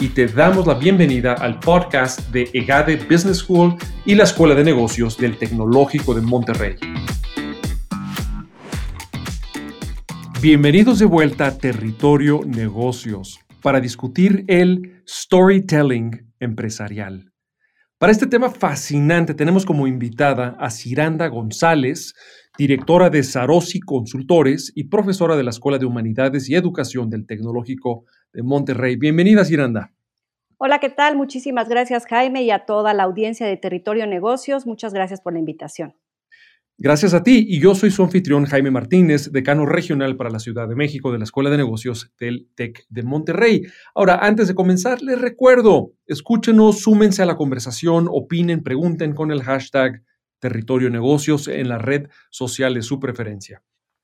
y te damos la bienvenida al podcast de EGADE Business School y la Escuela de Negocios del Tecnológico de Monterrey. Bienvenidos de vuelta a Territorio Negocios para discutir el storytelling empresarial. Para este tema fascinante tenemos como invitada a Ciranda González, directora de Sarosi Consultores y profesora de la Escuela de Humanidades y Educación del Tecnológico de Monterrey. Bienvenida, Ciranda. Hola, ¿qué tal? Muchísimas gracias, Jaime, y a toda la audiencia de Territorio Negocios. Muchas gracias por la invitación. Gracias a ti, y yo soy su anfitrión Jaime Martínez, decano regional para la Ciudad de México de la Escuela de Negocios del TEC de Monterrey. Ahora, antes de comenzar, les recuerdo, escúchenos, súmense a la conversación, opinen, pregunten con el hashtag Territorio Negocios en la red social de su preferencia.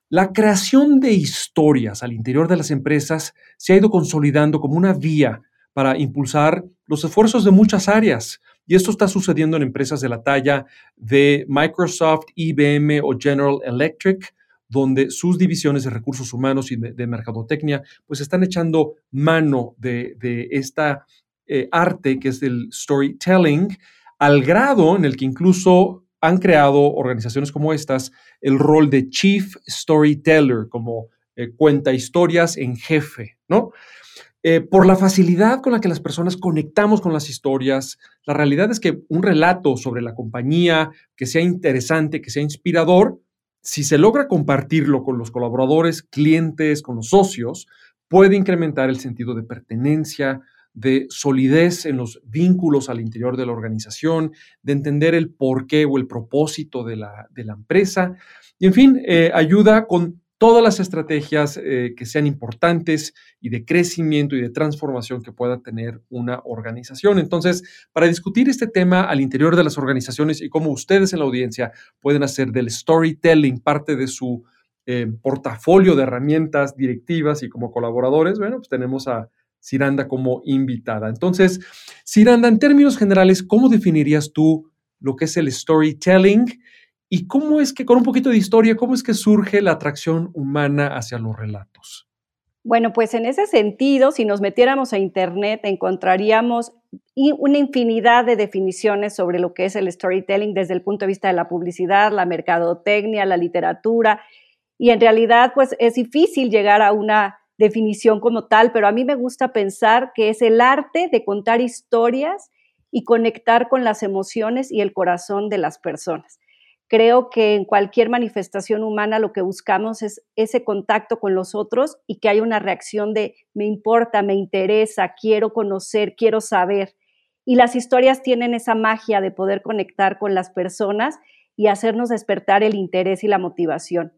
La creación de historias al interior de las empresas se ha ido consolidando como una vía para impulsar los esfuerzos de muchas áreas. Y esto está sucediendo en empresas de la talla de Microsoft, IBM o General Electric, donde sus divisiones de recursos humanos y de, mercadotecnia pues están echando mano de, esta eh, arte que es el storytelling, al grado en el que incluso han creado organizaciones como estas el rol de Chief Storyteller, como eh, cuenta historias en jefe, ¿no? Eh, por la facilidad con la que las personas conectamos con las historias, la realidad es que un relato sobre la compañía que sea interesante, que sea inspirador, si se logra compartirlo con los colaboradores, clientes, con los socios, puede incrementar el sentido de pertenencia, de solidez en los vínculos al interior de la organización, de entender el porqué o el propósito de la, empresa. Y en fin, eh, ayuda con todas las estrategias eh, que sean importantes y de crecimiento y de transformación que pueda tener una organización. Entonces, para discutir este tema al interior de las organizaciones y cómo ustedes en la audiencia pueden hacer del storytelling parte de su eh, portafolio de herramientas directivas y como colaboradores, bueno, pues tenemos a Ciranda como invitada. Entonces, Ciranda, en términos generales, ¿cómo definirías tú lo que es el storytelling? ¿Y cómo es que, con un poquito de historia, cómo es que surge la atracción humana hacia los relatos? Bueno, pues en ese sentido, si nos metiéramos a Internet, encontraríamos una infinidad de definiciones sobre lo que es el storytelling desde el punto de vista de la publicidad, la mercadotecnia, la literatura. Y en realidad, pues es difícil llegar a una definición como tal, pero a mí me gusta pensar que es el arte de contar historias y conectar con las emociones y el corazón de las personas. Creo que en cualquier manifestación humana lo que buscamos es ese contacto con los otros y que haya una reacción de me importa, me interesa, quiero conocer, quiero saber. Y las historias tienen esa magia de poder conectar con las personas y hacernos despertar el interés y la motivación.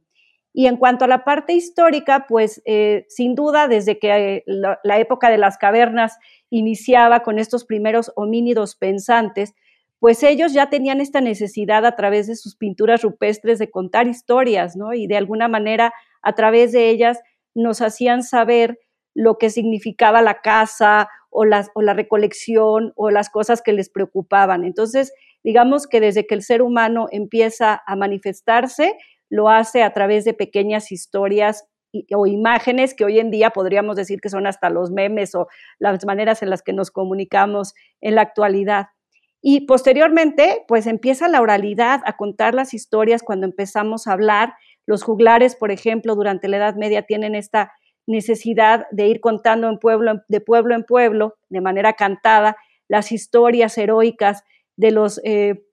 Y en cuanto a la parte histórica, pues eh, sin duda desde que la, la época de las cavernas iniciaba con estos primeros homínidos pensantes, pues ellos ya tenían esta necesidad a través de sus pinturas rupestres de contar historias, ¿no? Y de alguna manera a través de ellas nos hacían saber lo que significaba la casa o, o la recolección o las cosas que les preocupaban. Entonces, digamos que desde que el ser humano empieza a manifestarse, lo hace a través de pequeñas historias o imágenes que hoy en día podríamos decir que son hasta los memes o las maneras en las que nos comunicamos en la actualidad. Y posteriormente, pues empieza la oralidad a contar las historias cuando empezamos a hablar. Los juglares, por ejemplo, durante la Edad Media tienen esta necesidad de ir contando en pueblo, de pueblo en pueblo, de manera cantada, las historias heroicas de los eh,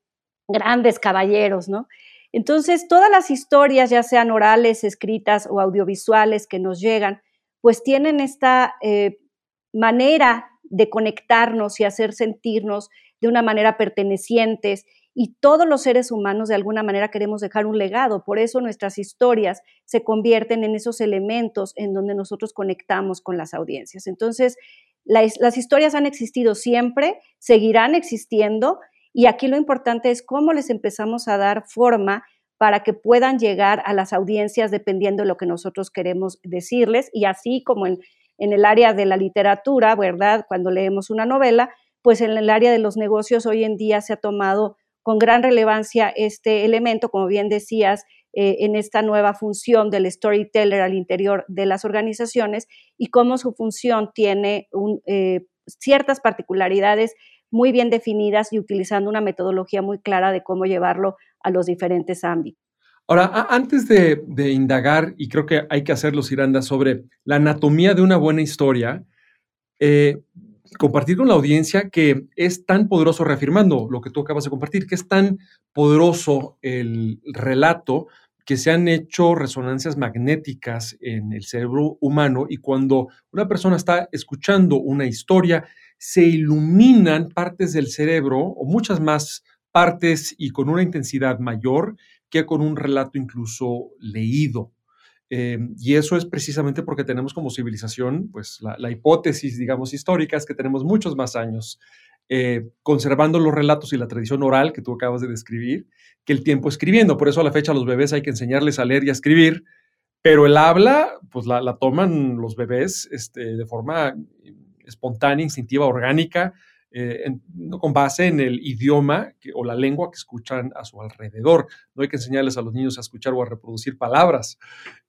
grandes caballeros, ¿no? Entonces, todas las historias, ya sean orales, escritas o audiovisuales que nos llegan, pues tienen esta eh, manera de conectarnos y hacer sentirnos de una manera pertenecientes y todos los seres humanos de alguna manera queremos dejar un legado. Por eso nuestras historias se convierten en esos elementos en donde nosotros conectamos con las audiencias. Entonces, las historias han existido siempre, seguirán existiendo Y aquí lo importante es cómo les empezamos a dar forma para que puedan llegar a las audiencias dependiendo de lo que nosotros queremos decirles. Y así como en, en el área de la literatura, ¿verdad? Cuando leemos una novela, pues en el área de los negocios hoy en día se ha tomado con gran relevancia este elemento, como bien decías, eh, en esta nueva función del storyteller al interior de las organizaciones y cómo su función tiene eh, ciertas particularidades muy bien definidas y utilizando una metodología muy clara de cómo llevarlo a los diferentes ámbitos. Ahora, antes de, indagar, y creo que hay que hacerlo, Ciranda, sobre la anatomía de una buena historia, eh, compartir con la audiencia que es tan poderoso, reafirmando lo que tú acabas de compartir, que es tan poderoso el relato que se han hecho resonancias magnéticas en el cerebro humano y cuando una persona está escuchando una historia, se iluminan partes del cerebro o muchas más partes y con una intensidad mayor que con un relato incluso leído. Eh, y eso es precisamente porque tenemos como civilización, pues la, hipótesis, digamos, histórica es que tenemos muchos más años eh, conservando los relatos y la tradición oral que tú acabas de describir, que el tiempo escribiendo. Por eso a la fecha los bebés hay que enseñarles a leer y a escribir, pero el habla, pues la, toman los bebés este, de forma espontánea, instintiva, orgánica, eh, con base en el idioma o la lengua que escuchan a su alrededor. No hay que enseñarles a los niños a escuchar o a reproducir palabras.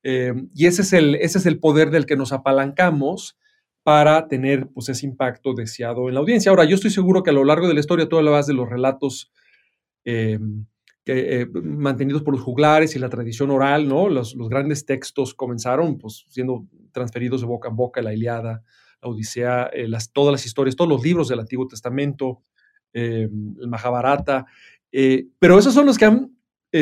Eh, y ese es, el, ese es el poder del que nos apalancamos para tener pues, ese impacto deseado en la audiencia. Ahora, yo estoy seguro que a lo largo de la historia tú hablabas de los relatos eh, que, mantenidos por los juglares y la tradición oral, ¿no? Los, los, grandes textos comenzaron pues, siendo transferidos de boca en boca, la Iliada, Odisea, eh, todas las historias, todos los libros del Antiguo Testamento, eh, el Mahabharata, eh, pero esos son los que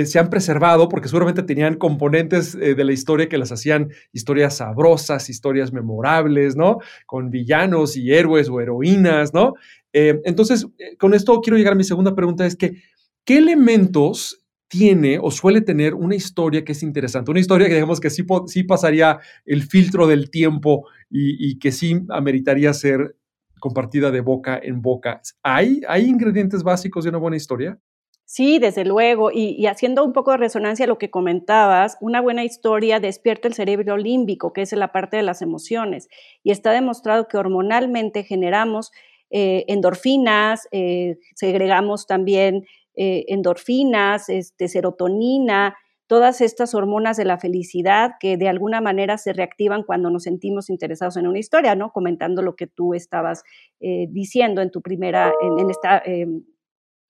se han preservado porque seguramente tenían componentes de la historia que las hacían historias sabrosas, historias memorables, ¿no? Con villanos y héroes o heroínas, ¿no? entonces, con esto quiero llegar a mi segunda pregunta, es que, ¿qué elementos tiene o suele tener una historia que es interesante, una historia que digamos que sí, sí pasaría el filtro del tiempo y, que sí ameritaría ser compartida de boca en boca. ¿Hay, ¿Hay ingredientes básicos de una buena historia? Sí, desde luego. Y, haciendo un poco de resonancia a lo que comentabas, una buena historia despierta el cerebro límbico, que es la parte de las emociones. Y está demostrado que hormonalmente generamos eh, endorfinas, eh, segregamos también eh, endorfinas, este, serotonina, todas estas hormonas de la felicidad que de alguna manera se reactivan cuando nos sentimos interesados en una historia, ¿no? Comentando lo que tú estabas eh, diciendo en tu primera, en, esta eh,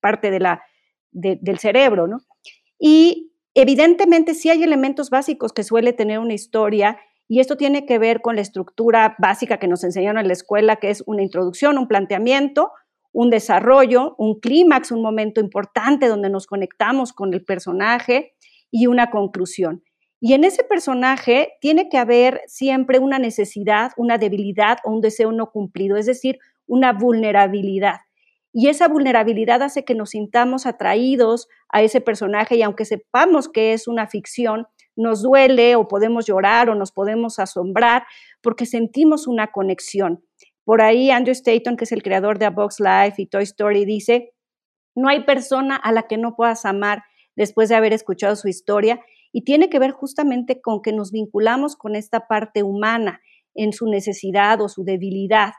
parte de la, del cerebro, ¿no? Y evidentemente sí hay elementos básicos que suele tener una historia y esto tiene que ver con la estructura básica que nos enseñaron en la escuela, que es una introducción, un planteamiento, un desarrollo, un clímax, un momento importante donde nos conectamos con el personaje y una conclusión. Y en ese personaje tiene que haber siempre una necesidad, una debilidad o un deseo no cumplido, es decir, una vulnerabilidad. Y esa vulnerabilidad hace que nos sintamos atraídos a ese personaje y aunque sepamos que es una ficción, nos duele o podemos llorar o nos podemos asombrar porque sentimos una conexión. Por ahí Andrew Staton, que es el creador de A Box Life y Toy Story, dice, no hay persona a la que no puedas amar después de haber escuchado su historia y tiene que ver justamente con que nos vinculamos con esta parte humana en su necesidad o su debilidad.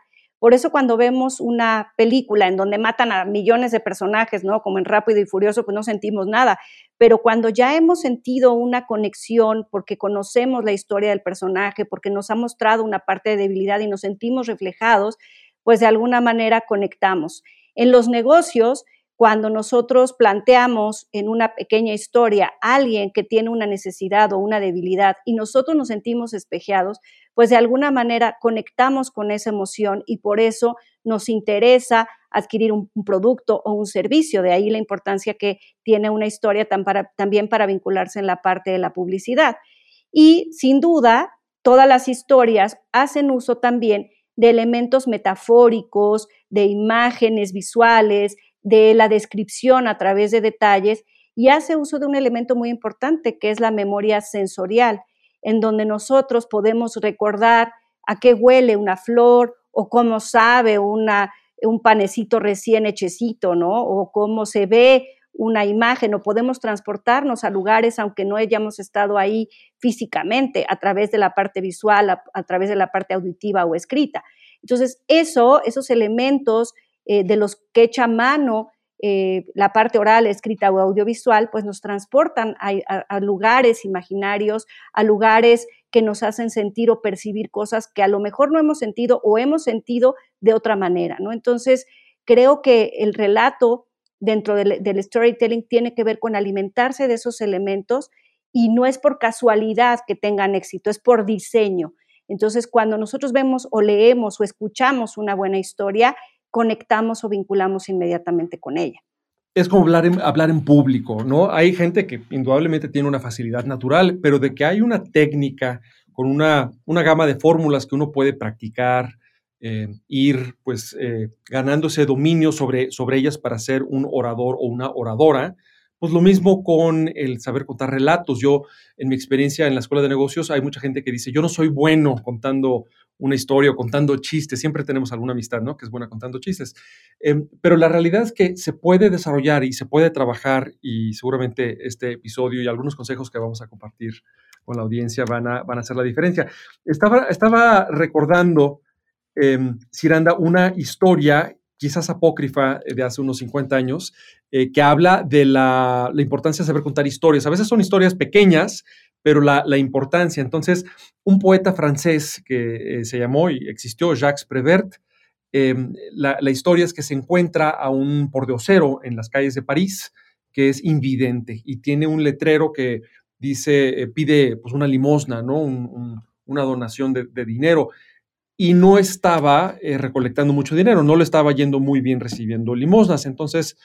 Por eso cuando vemos una película en donde matan a millones de personajes, ¿no? Como en Rápido y Furioso, pues no sentimos nada. Pero cuando ya hemos sentido una conexión porque conocemos la historia del personaje, porque nos ha mostrado una parte de debilidad y nos sentimos reflejados, pues de alguna manera conectamos. En los negocios, cuando nosotros planteamos en una pequeña historia a alguien que tiene una necesidad o una debilidad y nosotros nos sentimos espejeados, pues de alguna manera conectamos con esa emoción y por eso nos interesa adquirir un, producto o un servicio. De ahí la importancia que tiene una historia también para vincularse en la parte de la publicidad. Y sin duda, todas las historias hacen uso también de elementos metafóricos, de imágenes visuales, de la descripción a través de detalles y hace uso de un elemento muy importante que es la memoria sensorial, en donde nosotros podemos recordar a qué huele una flor o cómo sabe una, un panecito recién hechecito, ¿no? O cómo se ve una imagen o podemos transportarnos a lugares aunque no hayamos estado ahí físicamente a través de la parte visual, a, través de la parte auditiva o escrita. Entonces, eso, esos elementos eh, de los que echa mano eh, la parte oral, escrita o audiovisual, pues nos transportan a, lugares imaginarios, a lugares que nos hacen sentir o percibir cosas que a lo mejor no hemos sentido o hemos sentido de otra manera, ¿no? Entonces, creo que el relato dentro del, storytelling tiene que ver con alimentarse de esos elementos y no es por casualidad que tengan éxito, es por diseño. Entonces, cuando nosotros vemos o leemos o escuchamos una buena historia, conectamos o vinculamos inmediatamente con ella. Es como hablar en, hablar en público, ¿no? Hay gente que indudablemente tiene una facilidad natural, pero de que hay una técnica con una, una gama de fórmulas que uno puede practicar, eh, ir pues eh, ganándose dominio sobre, sobre ellas para ser un orador o una oradora. Pues lo mismo con el saber contar relatos. Yo, en mi experiencia en la escuela de negocios, hay mucha gente que dice, yo no soy bueno contando una historia o contando chistes. Siempre tenemos alguna amistad, ¿no? Que es buena contando chistes. Em, pero la realidad es que se puede desarrollar y se puede trabajar y seguramente este episodio y algunos consejos que vamos a compartir con la audiencia van a, van a hacer la diferencia. Estaba, estaba recordando eh, Ciranda, una historia quizás apócrifa eh, de hace unos 50 años, eh, que habla de la, importancia de saber contar historias. A veces son historias pequeñas, pero la, importancia. Entonces, un poeta francés que eh, se llamó y existió, Jacques Prévert, em, la, historia es que se encuentra a un pordiosero en las calles de París que es invidente y tiene un letrero que dice, pide pues, una limosna, ¿no? una donación de dinero y no estaba eh, recolectando mucho dinero, no le estaba yendo muy bien recibiendo limosnas. Entonces,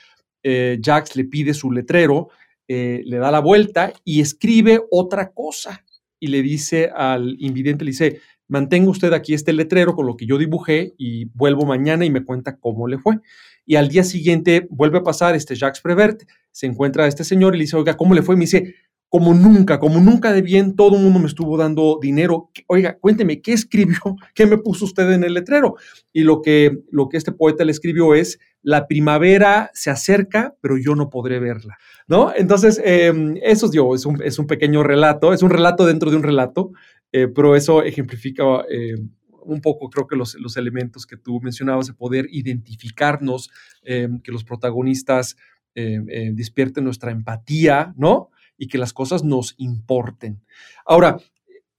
eh, Jax le pide su letrero, eh, le da la vuelta y escribe otra cosa. Y le dice al invidente, le dice, mantenga usted aquí este letrero con lo que yo dibujé y vuelvo mañana y me cuenta cómo le fue. Y al día siguiente vuelve a pasar este Jacques Prevert, se encuentra a este señor y le dice, oiga, ¿cómo le fue? Me dice, como nunca, como nunca de bien, todo el mundo me estuvo dando dinero. Oiga, cuénteme, ¿qué escribió? ¿Qué me puso usted en el letrero? Y lo que, lo que este poeta le escribió es, la primavera se acerca, pero yo no podré verla, ¿no? Entonces, em, eso es, un, es un pequeño relato, es un relato dentro de un relato, eh, pero eso ejemplifica eh, un poco, creo que los, los, elementos que tú mencionabas de poder identificarnos, em, que los protagonistas em, despierten nuestra empatía, ¿no? Y que las cosas nos importen. Ahora,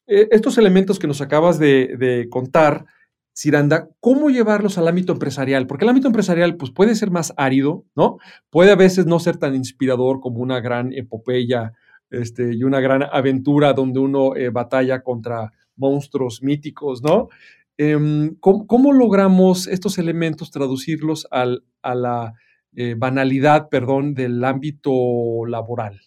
e, estos elementos que nos acabas de, contar, Ciranda, ¿cómo llevarlos al ámbito empresarial? Porque el ámbito empresarial pues, puede ser más árido, ¿no? Puede a veces no ser tan inspirador como una gran epopeya este, y una gran aventura donde uno eh, batalla contra monstruos míticos, ¿no? Em, ¿cómo, logramos estos elementos traducirlos a la eh, banalidad, perdón, del ámbito laboral?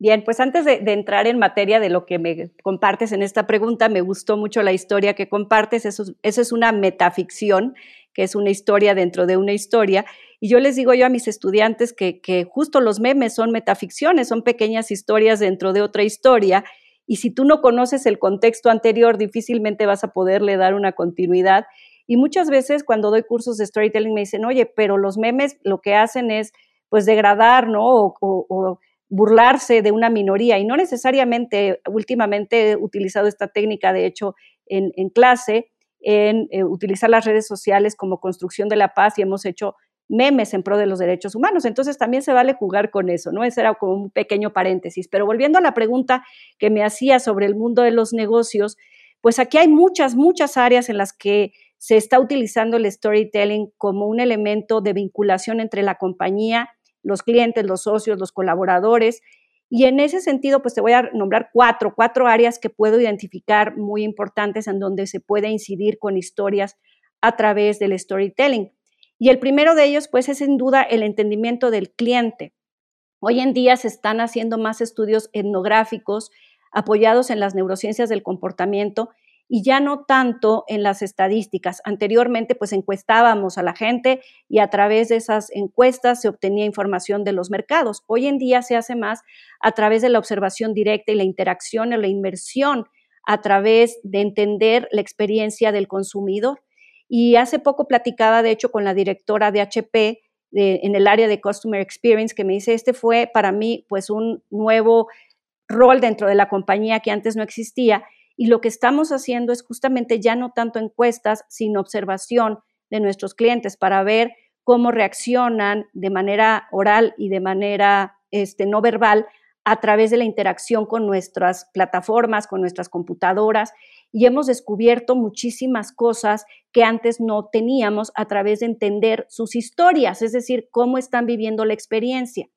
Bien, pues antes de, entrar en materia de lo que me compartes en esta pregunta, me gustó mucho la historia que compartes. Eso, es una metaficción, que es una historia dentro de una historia. Y yo les digo yo a mis estudiantes que, que justo los memes son metaficciones, son pequeñas historias dentro de otra historia. Y si tú no conoces el contexto anterior, difícilmente vas a poderle dar una continuidad. Y muchas veces cuando doy cursos de storytelling me dicen, oye, pero los memes lo que hacen es pues degradar, ¿no? Burlarse de una minoría y no necesariamente últimamente he utilizado esta técnica, de hecho, en, clase, en eh, utilizar las redes sociales como construcción de la paz y hemos hecho memes en pro de los derechos humanos. Entonces también se vale jugar con eso, ¿no? Ese era como un pequeño paréntesis. Pero volviendo a la pregunta que me hacía sobre el mundo de los negocios, pues aquí hay muchas, muchas áreas en las que se está utilizando el storytelling como un elemento de vinculación entre la compañía los clientes, los socios, los colaboradores. Y en ese sentido, pues te voy a nombrar cuatro, cuatro áreas que puedo identificar muy importantes en donde se puede incidir con historias a través del storytelling. Y el primero de ellos, pues, es sin duda el entendimiento del cliente. Hoy en día se están haciendo más estudios etnográficos apoyados en las neurociencias del comportamiento y ya no tanto en las estadísticas. Anteriormente, pues encuestábamos a la gente y a través de esas encuestas se obtenía información de los mercados. Hoy en día se hace más a través de la observación directa y la interacción o la inmersión a través de entender la experiencia del consumidor. Y hace poco platicaba, de hecho, con la directora de HP en el área de Customer Experience, que me dice, este fue para mí pues un nuevo rol dentro de la compañía que antes no existía. Y lo que estamos haciendo es justamente ya no tanto encuestas, sino observación de nuestros clientes para ver cómo reaccionan de manera oral y de manera este, no verbal a través de la interacción con nuestras plataformas, con nuestras computadoras, y hemos descubierto muchísimas cosas que antes no teníamos a través de entender sus historias, es decir, cómo están viviendo la experiencia.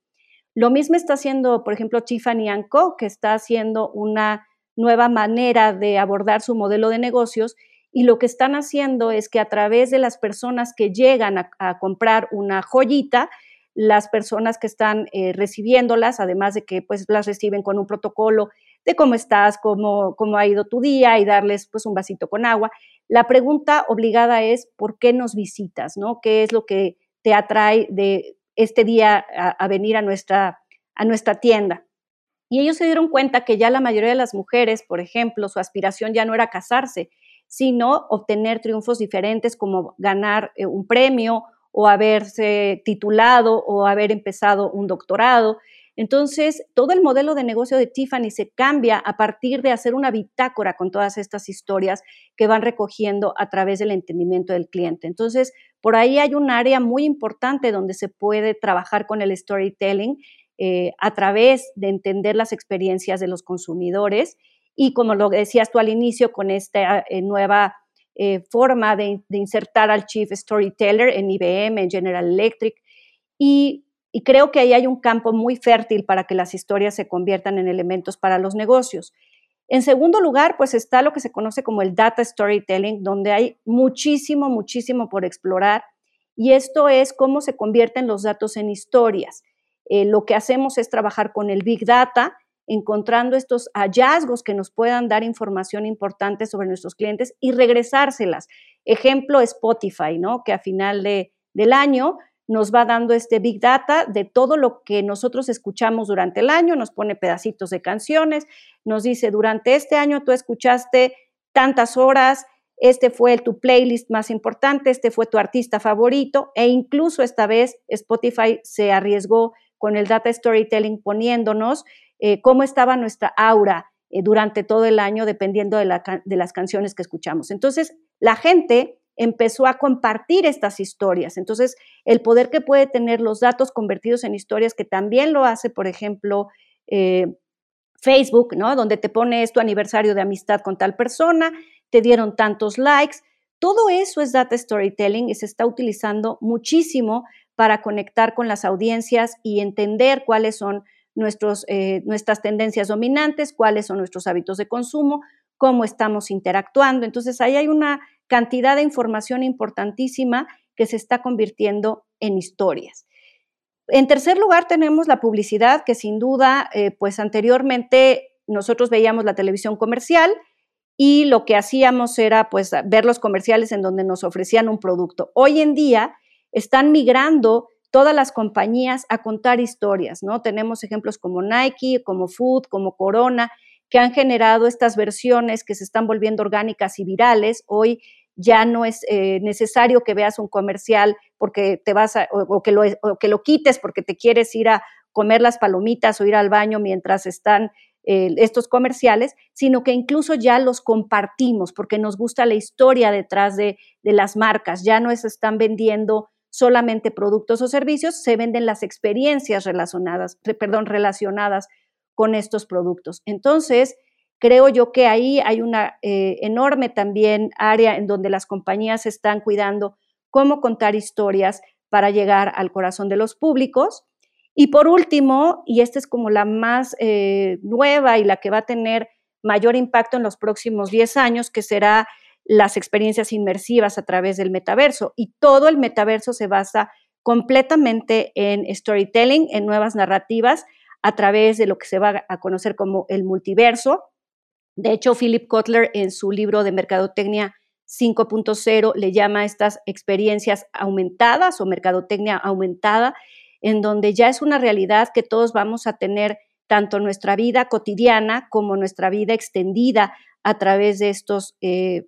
Lo mismo está haciendo, por ejemplo, Tiffany Co., que está haciendo una nueva manera de abordar su modelo de negocios y lo que están haciendo es que a través de las personas que llegan a, comprar una joyita, las personas que están eh, recibiéndolas, además de que pues las reciben con un protocolo de cómo estás, cómo, cómo ha ido tu día y darles pues un vasito con agua. La pregunta obligada es, ¿por qué nos visitas? ¿no? ¿Qué es lo que te atrae de este día a, venir a nuestra, a nuestra tienda? Y ellos se dieron cuenta que ya la mayoría de las mujeres, por ejemplo, su aspiración ya no era casarse, sino obtener triunfos diferentes como ganar eh, un premio o haberse titulado o haber empezado un doctorado. Entonces, todo el modelo de negocio de Tiffany se cambia a partir de hacer una bitácora con todas estas historias que van recogiendo a través del entendimiento del cliente. Entonces, por ahí hay un área muy importante donde se puede trabajar con el storytelling eh, a través de entender las experiencias de los consumidores y como lo decías tú al inicio, con esta eh, nueva eh, forma de, insertar al Chief Storyteller en IBM, en General Electric. Y, y creo que ahí hay un campo muy fértil para que las historias se conviertan en elementos para los negocios. En segundo lugar, pues está lo que se conoce como el data storytelling, donde hay muchísimo, muchísimo por explorar. Y esto es cómo se convierten los datos en historias. Eh, lo que hacemos es trabajar con el Big Data encontrando estos hallazgos que nos puedan dar información importante sobre nuestros clientes y regresárselas. Ejemplo, Spotify, ¿no? Que a final de, del año nos va dando este big data de todo lo que nosotros escuchamos durante el año, nos pone pedacitos de canciones, nos dice, durante este año tú escuchaste tantas horas, este fue tu playlist más importante, este fue tu artista favorito e incluso esta vez Spotify se arriesgó con el data storytelling poniéndonos eh, cómo estaba nuestra aura eh, durante todo el año, dependiendo de, las canciones que escuchamos. Entonces, la gente empezó a compartir estas historias. Entonces, el poder que puede tener los datos convertidos en historias, que también lo hace, por ejemplo, eh, Facebook, ¿no? Donde te pone tu aniversario de amistad con tal persona, te dieron tantos likes. Todo eso es data storytelling y se está utilizando muchísimo para conectar con las audiencias y entender cuáles son nuestros, eh, nuestras tendencias dominantes, cuáles son nuestros hábitos de consumo, cómo estamos interactuando. Entonces, ahí hay una cantidad de información importantísima que se está convirtiendo en historias. En tercer lugar, tenemos la publicidad, que sin duda, eh, pues anteriormente nosotros veíamos la televisión comercial y lo que hacíamos era pues ver los comerciales en donde nos ofrecían un producto. Hoy en día están migrando todas las compañías a contar historias, ¿no? Tenemos ejemplos como Nike, como Food, como Corona, que han generado estas versiones que se están volviendo orgánicas y virales. Hoy ya no es eh, necesario que veas un comercial porque te vas a, o, que lo, que lo quites porque te quieres ir a comer las palomitas o ir al baño mientras están eh, estos comerciales, sino que incluso ya los compartimos porque nos gusta la historia detrás de, de las marcas. Ya no se están vendiendo solamente productos o servicios, se venden las experiencias relacionadas, perdón, relacionadas con estos productos. Entonces, creo yo que ahí hay una eh, enorme también área en donde las compañías están cuidando cómo contar historias para llegar al corazón de los públicos. Y por último, y esta es como la más eh, nueva y la que va a tener mayor impacto en los próximos 10 años, que será las experiencias inmersivas a través del metaverso. Y todo el metaverso se basa completamente en storytelling, en nuevas narrativas, a través de lo que se va a conocer como el multiverso. De hecho, Philip Kotler en su libro de Mercadotecnia 5.0 le llama a estas experiencias aumentadas o mercadotecnia aumentada, en donde ya es una realidad que todos vamos a tener tanto nuestra vida cotidiana como nuestra vida extendida a través de estos eh,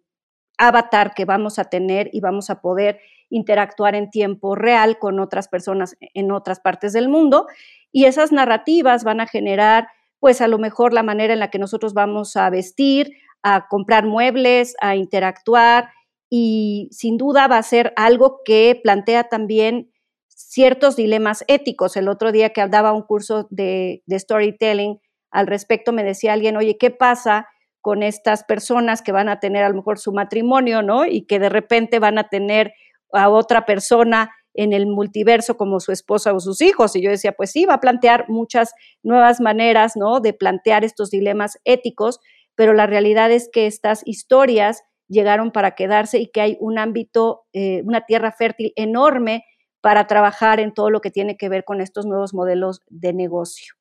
avatar que vamos a tener y vamos a poder interactuar en tiempo real con otras personas en otras partes del mundo. Y esas narrativas van a generar, pues a lo mejor la manera en la que nosotros vamos a vestir, a comprar muebles, a interactuar y sin duda va a ser algo que plantea también ciertos dilemas éticos. El otro día que daba un curso de, de storytelling al respecto me decía alguien, oye, ¿qué pasa con estas personas que van a tener a lo mejor su matrimonio, ¿no? Y que de repente van a tener a otra persona en el multiverso como su esposa o sus hijos. Y yo decía, pues sí, va a plantear muchas nuevas maneras, ¿no? De plantear estos dilemas éticos, pero la realidad es que estas historias llegaron para quedarse y que hay un ámbito, eh, una tierra fértil enorme para trabajar en todo lo que tiene que ver con estos nuevos modelos de negocio.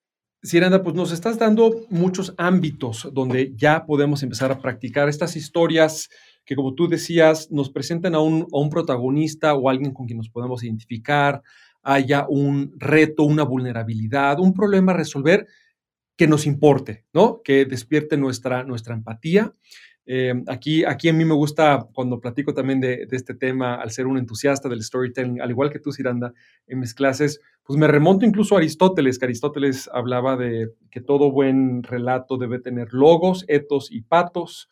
Siranda, pues nos estás dando muchos ámbitos donde ya podemos empezar a practicar estas historias que, como tú decías, nos presentan a un, a un protagonista o alguien con quien nos podemos identificar, haya un reto, una vulnerabilidad, un problema a resolver que nos importe, ¿no? Que despierte nuestra, nuestra empatía. Eh, aquí, aquí a mí me gusta cuando platico también de, este tema, al ser un entusiasta del storytelling, al igual que tú, Siranda, en mis clases, pues me remonto incluso a Aristóteles, que Aristóteles hablaba de que todo buen relato debe tener logos, etos y patos.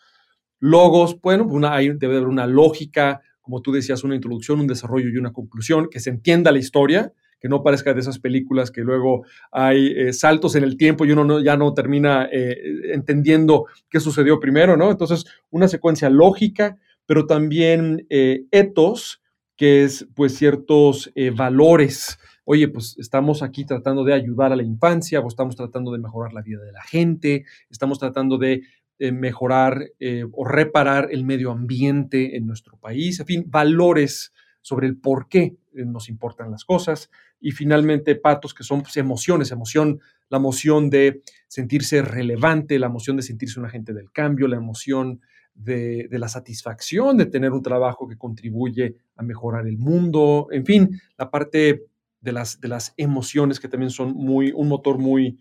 Logos, bueno, una, hay, debe haber una lógica, como tú decías, una introducción, un desarrollo y una conclusión, que se entienda la historia, que no parezca de esas películas que luego hay eh, saltos en el tiempo y uno no, ya no termina eh, entendiendo qué sucedió primero, ¿no? Entonces, una secuencia lógica, pero también eh, etos, que es pues ciertos valores. Oye, pues estamos aquí tratando de ayudar a la infancia, o estamos tratando de mejorar la vida de la gente, estamos tratando de mejorar o reparar el medio ambiente en nuestro país, en fin, valores sobre el por qué nos importan las cosas. Y finalmente, patos, que son pues, emociones, emoción, la emoción de sentirse relevante, la emoción de sentirse un agente del cambio, la emoción de, la satisfacción de tener un trabajo que contribuye a mejorar el mundo, en fin, la parte de las, de las emociones que también son muy, un motor muy,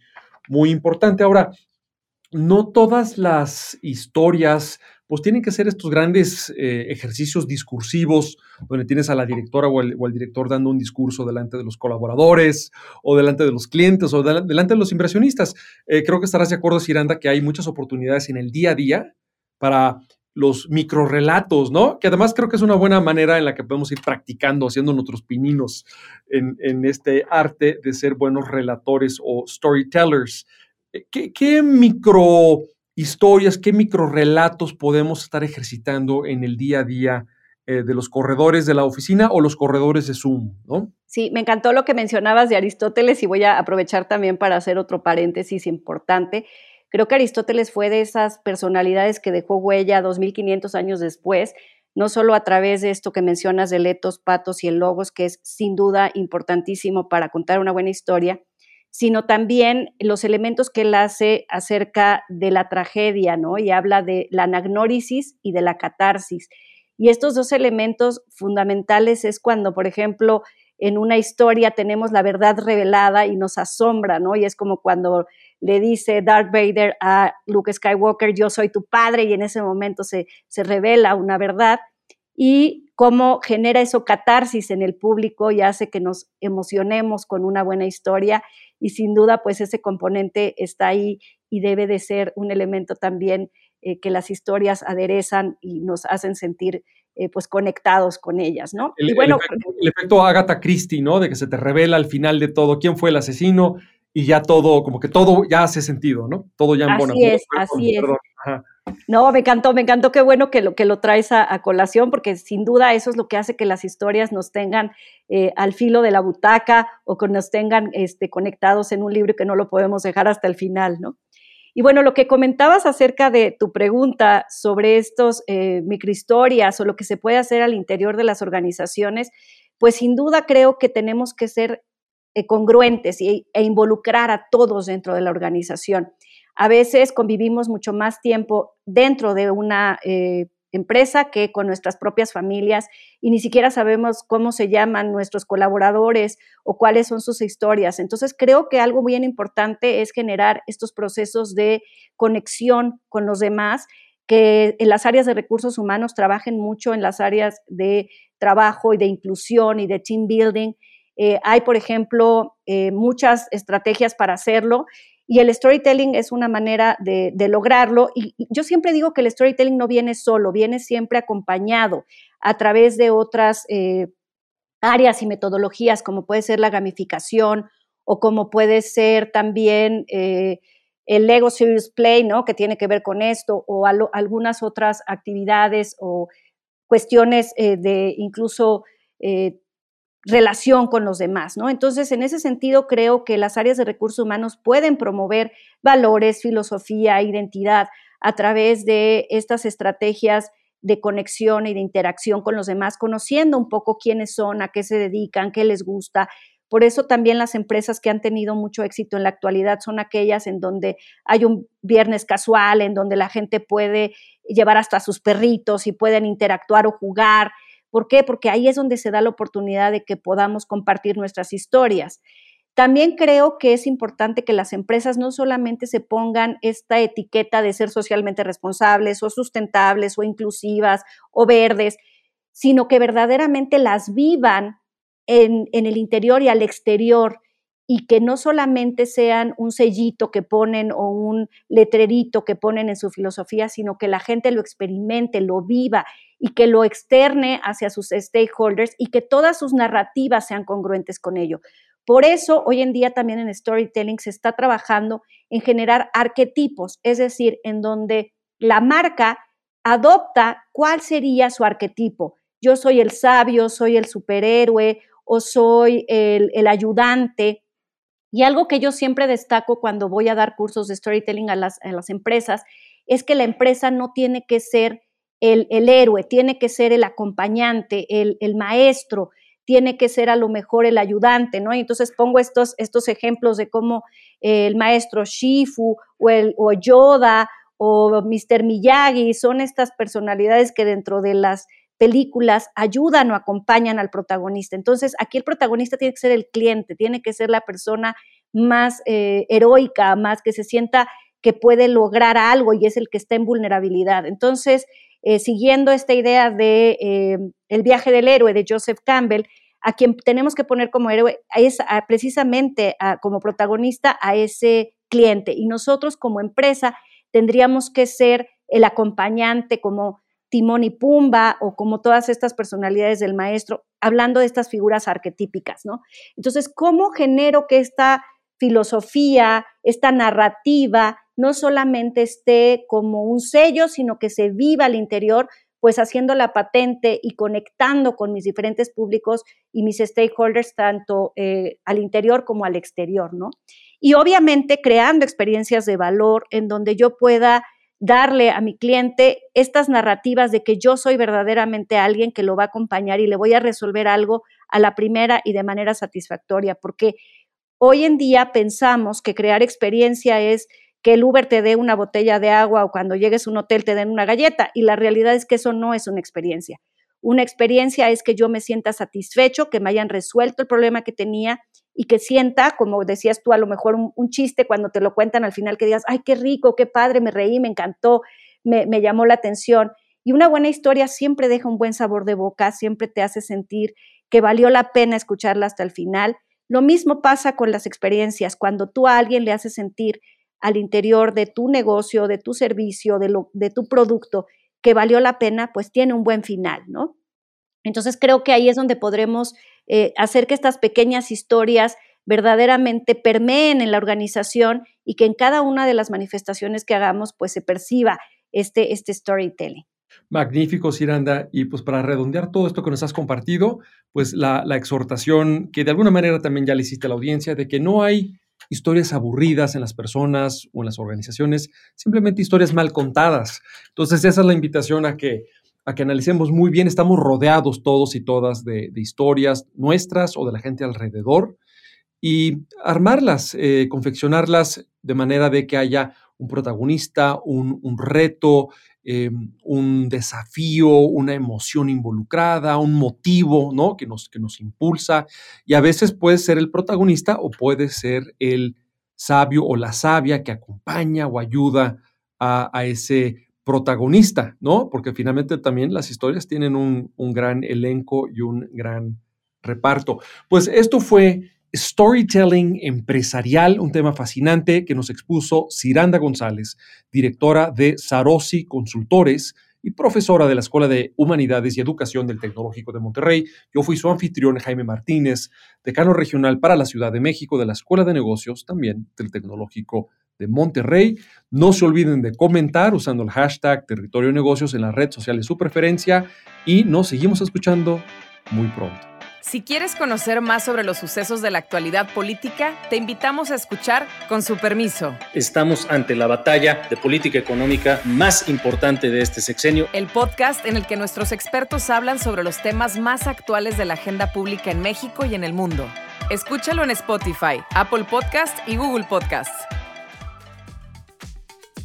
muy importante. Ahora, no todas las historias pues tienen que ser estos grandes eh, ejercicios discursivos donde tienes a la directora o el, director dando un discurso delante de los colaboradores o delante de los clientes o delante de los inversionistas. Eh, creo que estarás de acuerdo, Siranda, que hay muchas oportunidades en el día a día para los microrelatos, ¿no? Que además creo que es una buena manera en la que podemos ir practicando, haciendo nuestros pininos en este arte de ser buenos relatores o storytellers. Eh, ¿Qué, micro historias, qué microrelatos podemos estar ejercitando en el día a día eh, de los corredores de la oficina o los corredores de Zoom, ¿no? Sí, me encantó lo que mencionabas de Aristóteles y voy a aprovechar también para hacer otro paréntesis importante. Creo que Aristóteles fue de esas personalidades que dejó huella 2500 años después, no solo a través de esto que mencionas de letos, patos y el logos, que es sin duda importantísimo para contar una buena historia, sino también los elementos que él hace acerca de la tragedia, ¿no? Y habla de la anagnórisis y de la catarsis. Y estos dos elementos fundamentales es cuando, por ejemplo, en una historia tenemos la verdad revelada y nos asombra, ¿no? Y es como cuando le dice Darth Vader a Luke Skywalker, yo soy tu padre, y en ese momento se, se revela una verdad. Y cómo genera eso catarsis en el público y hace que nos emocionemos con una buena historia y sin duda pues ese componente está ahí y debe de ser un elemento también eh, que las historias aderezan y nos hacen sentir eh, pues conectados con ellas, ¿no? El, y bueno, el efecto, Agatha Christie, ¿no? De que se te revela al final de todo quién fue el asesino y ya todo, como que todo ya hace sentido, ¿no? Todo ya en Así es, así es. No, me encantó, me encantó, qué bueno que lo, que lo traes a, colación, porque sin duda eso es lo que hace que las historias nos tengan eh, al filo de la butaca o que nos tengan este, conectados en un libro que no lo podemos dejar hasta el final, ¿no? Y bueno, lo que comentabas acerca de tu pregunta sobre estos eh, microhistorias o lo que se puede hacer al interior de las organizaciones, pues sin duda creo que tenemos que ser eh, congruentes y, e involucrar a todos dentro de la organización. A veces convivimos mucho más tiempo dentro de una eh, empresa que con nuestras propias familias y ni siquiera sabemos cómo se llaman nuestros colaboradores o cuáles son sus historias. Entonces creo que algo bien importante es generar estos procesos de conexión con los demás que en las áreas de recursos humanos trabajen mucho en las áreas de trabajo y de inclusión y de team building. Eh, hay, por ejemplo, eh, muchas estrategias para hacerlo y el storytelling es una manera de, lograrlo. Y, yo siempre digo que el storytelling no viene solo, viene siempre acompañado a través de otras eh, áreas y metodologías, como puede ser la gamificación o como puede ser también eh, el Lego Serious Play, ¿no? Que tiene que ver con esto, o algunas otras actividades o cuestiones eh, de incluso relación con los demás, ¿no? Entonces, en ese sentido, creo que las áreas de recursos humanos pueden promover valores, filosofía, identidad a través de estas estrategias de conexión y de interacción con los demás, conociendo un poco quiénes son, a qué se dedican, qué les gusta. Por eso también las empresas que han tenido mucho éxito en la actualidad son aquellas en donde hay un viernes casual, en donde la gente puede llevar hasta sus perritos y pueden interactuar o jugar ¿Por qué? Porque ahí es donde se da la oportunidad de que podamos compartir nuestras historias. También creo que es importante que las empresas no solamente se pongan esta etiqueta de ser socialmente responsables o sustentables o inclusivas o verdes, sino que verdaderamente las vivan en, en el interior y al exterior y que no solamente sean un sellito que ponen o un letrerito que ponen en su filosofía, sino que la gente lo experimente, lo viva y que lo externe hacia sus stakeholders y que todas sus narrativas sean congruentes con ello. Por eso, hoy en día también en storytelling se está trabajando en generar arquetipos, es decir, en donde la marca adopta cuál sería su arquetipo. Yo soy el sabio, soy el superhéroe o soy el, el ayudante y algo que yo siempre destaco cuando voy a dar cursos de storytelling a las, empresas es que la empresa no tiene que ser el, héroe, tiene que ser el acompañante, el, maestro, tiene que ser a lo mejor el ayudante, ¿no? Entonces pongo estos, estos ejemplos de cómo el maestro Shifu o, el, o Yoda o Mr. Miyagi son estas personalidades que dentro de las películas ayudan o acompañan al protagonista. Entonces, aquí el protagonista tiene que ser el cliente, tiene que ser la persona más eh, heroica, más que se sienta que puede lograr algo y es el que está en vulnerabilidad. Entonces, eh, siguiendo esta idea de eh, el viaje del héroe de Joseph Campbell, a quien tenemos que poner como héroe es precisamente como protagonista a ese cliente y nosotros como empresa tendríamos que ser el acompañante como Timón y Pumba o como todas estas personalidades del maestro, hablando de estas figuras arquetípicas, ¿no? Entonces, ¿cómo genero que esta filosofía, esta narrativa, no solamente esté como un sello, sino que se viva al interior, pues haciendo la patente y conectando con mis diferentes públicos y mis stakeholders, tanto eh, al interior como al exterior, ¿no? Y obviamente creando experiencias de valor en donde yo pueda darle a mi cliente estas narrativas de que yo soy verdaderamente alguien que lo va a acompañar y le voy a resolver algo a la primera y de manera satisfactoria, porque hoy en día pensamos que crear experiencia es que el Uber te dé una botella de agua o cuando llegues a un hotel te den una galleta y la realidad es que eso no es una experiencia. Una experiencia es que yo me sienta satisfecho, que me hayan resuelto el problema que tenía y que sienta, como decías tú, a lo mejor un, chiste cuando te lo cuentan al final, que digas, ay, qué rico, qué padre, me reí, me encantó, me, me llamó la atención. Y una buena historia siempre deja un buen sabor de boca, siempre te hace sentir que valió la pena escucharla hasta el final. Lo mismo pasa con las experiencias, cuando tú a alguien le haces sentir al interior de tu negocio, de tu servicio, de, lo, de tu producto, que valió la pena, pues tiene un buen final, ¿no? Entonces creo que ahí es donde podremos eh, hacer que estas pequeñas historias verdaderamente permeen en la organización y que en cada una de las manifestaciones que hagamos pues se perciba este, este storytelling. Magnífico, Ciranda. Y pues para redondear todo esto que nos has compartido, pues la, la, exhortación que de alguna manera también ya le hiciste a la audiencia de que no hay historias aburridas en las personas o en las organizaciones, simplemente historias mal contadas. Entonces esa es la invitación a que que analicemos muy bien. Estamos rodeados todos y todas de, historias nuestras o de la gente alrededor y armarlas, eh, confeccionarlas de manera de que haya un protagonista, un, reto, em, un desafío, una emoción involucrada, un motivo ¿no? que, nos, que nos impulsa. Y a veces puede ser el protagonista o puede ser el sabio o la sabia que acompaña o ayuda a ese protagonista, ¿no? Porque finalmente también las historias tienen un, un gran elenco y un gran reparto. Pues esto fue Storytelling empresarial, un tema fascinante que nos expuso Ciranda González, directora de Sarosi Consultores y profesora de la Escuela de Humanidades y Educación del Tecnológico de Monterrey. Yo fui su anfitrión Jaime Martínez, decano regional para la Ciudad de México de la Escuela de Negocios, también del Tecnológico de Monterrey. No se olviden de comentar usando el hashtag Territorio Negocios en la red social de su preferencia y nos seguimos escuchando muy pronto. Si quieres conocer más sobre los sucesos de la actualidad política, te invitamos a escuchar Con su permiso. Estamos ante la batalla de política económica más importante de este sexenio. El podcast en el que nuestros expertos hablan sobre los temas más actuales de la agenda pública en México y en el mundo. Escúchalo en Spotify, Apple Podcast y Google Podcast.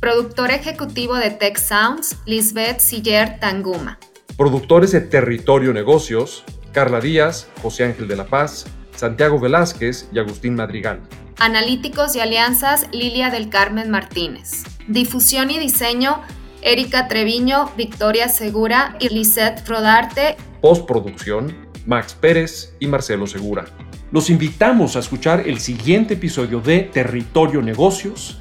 Productor ejecutivo de Tech Sounds, Lisbeth Siller Tanguma. Productores de Territorio Negocios, Carla Díaz, José Ángel de la Paz, Santiago Velázquez y Agustín Madrigal. Analíticos y alianzas, Lilia del Carmen Martínez. Difusión y diseño, Erika Treviño, Victoria Segura y Lisette Rodarte. Postproducción, Max Pérez y Marcelo Segura. Los invitamos a escuchar el siguiente episodio de Territorio Negocios